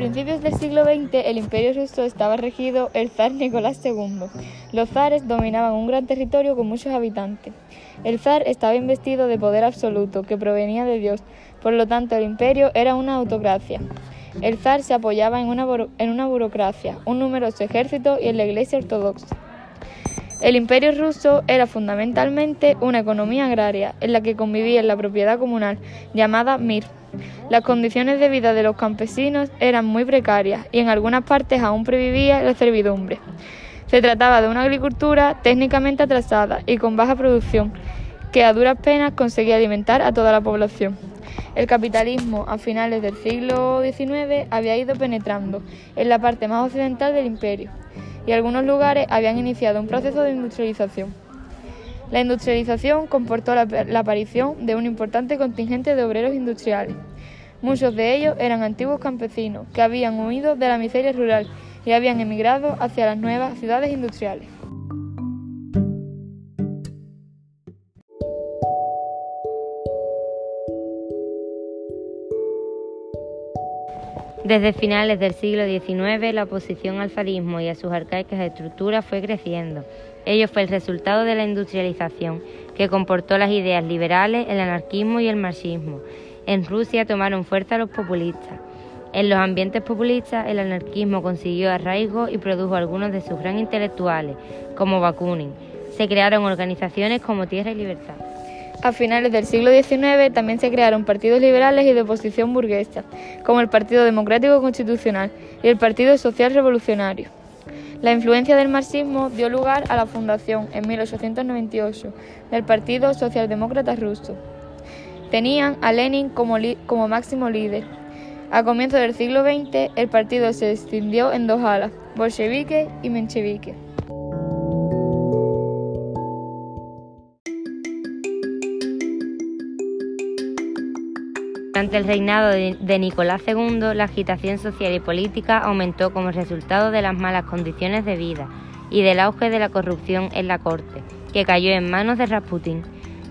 principios del siglo XX, el imperio ruso estaba regido el zar Nicolás II. Los zares dominaban un gran territorio con muchos habitantes. El zar estaba investido de poder absoluto que provenía de Dios, por lo tanto el imperio era una autocracia. El zar se apoyaba en una, en una burocracia, un numeroso ejército y en la iglesia ortodoxa. El imperio ruso era fundamentalmente una economía agraria en la que convivía la propiedad comunal, llamada mir. Las condiciones de vida de los campesinos eran muy precarias y en algunas partes aún previvía la servidumbre. Se trataba de una agricultura técnicamente atrasada y con baja producción, que a duras penas conseguía alimentar a toda la población. El capitalismo a finales del siglo XIX había ido penetrando en la parte más occidental del imperio y algunos lugares habían iniciado un proceso de industrialización. La industrialización comportó la, aparición de un importante contingente de obreros industriales. Muchos de ellos eran antiguos campesinos que habían huido de la miseria rural y habían emigrado hacia las nuevas ciudades industriales. Desde finales del siglo XIX, la oposición al zarismo y a sus arcaicas estructuras fue creciendo. Ello fue el resultado de la industrialización, que comportó las ideas liberales, el anarquismo y el marxismo. En Rusia tomaron fuerza los populistas. En los ambientes populistas, el anarquismo consiguió arraigo y produjo algunos de sus gran intelectuales, como Bakunin. Se crearon organizaciones como Tierra y Libertad. A finales del siglo XIX también se crearon partidos liberales y de oposición burguesa, como el Partido Democrático Constitucional y el Partido Social Revolucionario. La influencia del marxismo dio lugar a la fundación en 1898 del Partido Socialdemócrata Ruso. Tenían a Lenin como, máximo líder. A comienzos del siglo XX, el partido se extendió en dos alas, bolchevique y menchevique. Durante el reinado de Nicolás II, la agitación social y política aumentó como resultado de las malas condiciones de vida y del auge de la corrupción en la corte, que cayó en manos de Rasputin.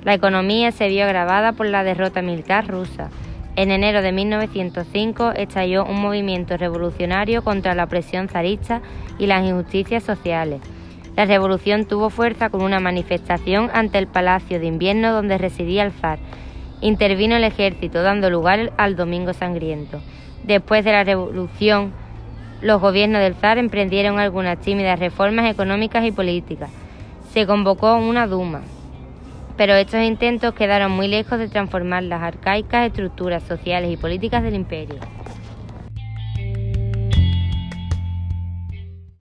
La economía se vio agravada por la derrota militar rusa. En enero de 1905 estalló un movimiento revolucionario contra la opresión zarista y las injusticias sociales. La revolución tuvo fuerza con una manifestación ante el Palacio de Invierno donde residía el zar intervino el ejército, dando lugar al Domingo Sangriento. Después de la revolución, los gobiernos del zar emprendieron algunas tímidas reformas económicas y políticas. Se convocó una Duma, pero estos intentos quedaron muy lejos de transformar las arcaicas estructuras sociales y políticas del imperio.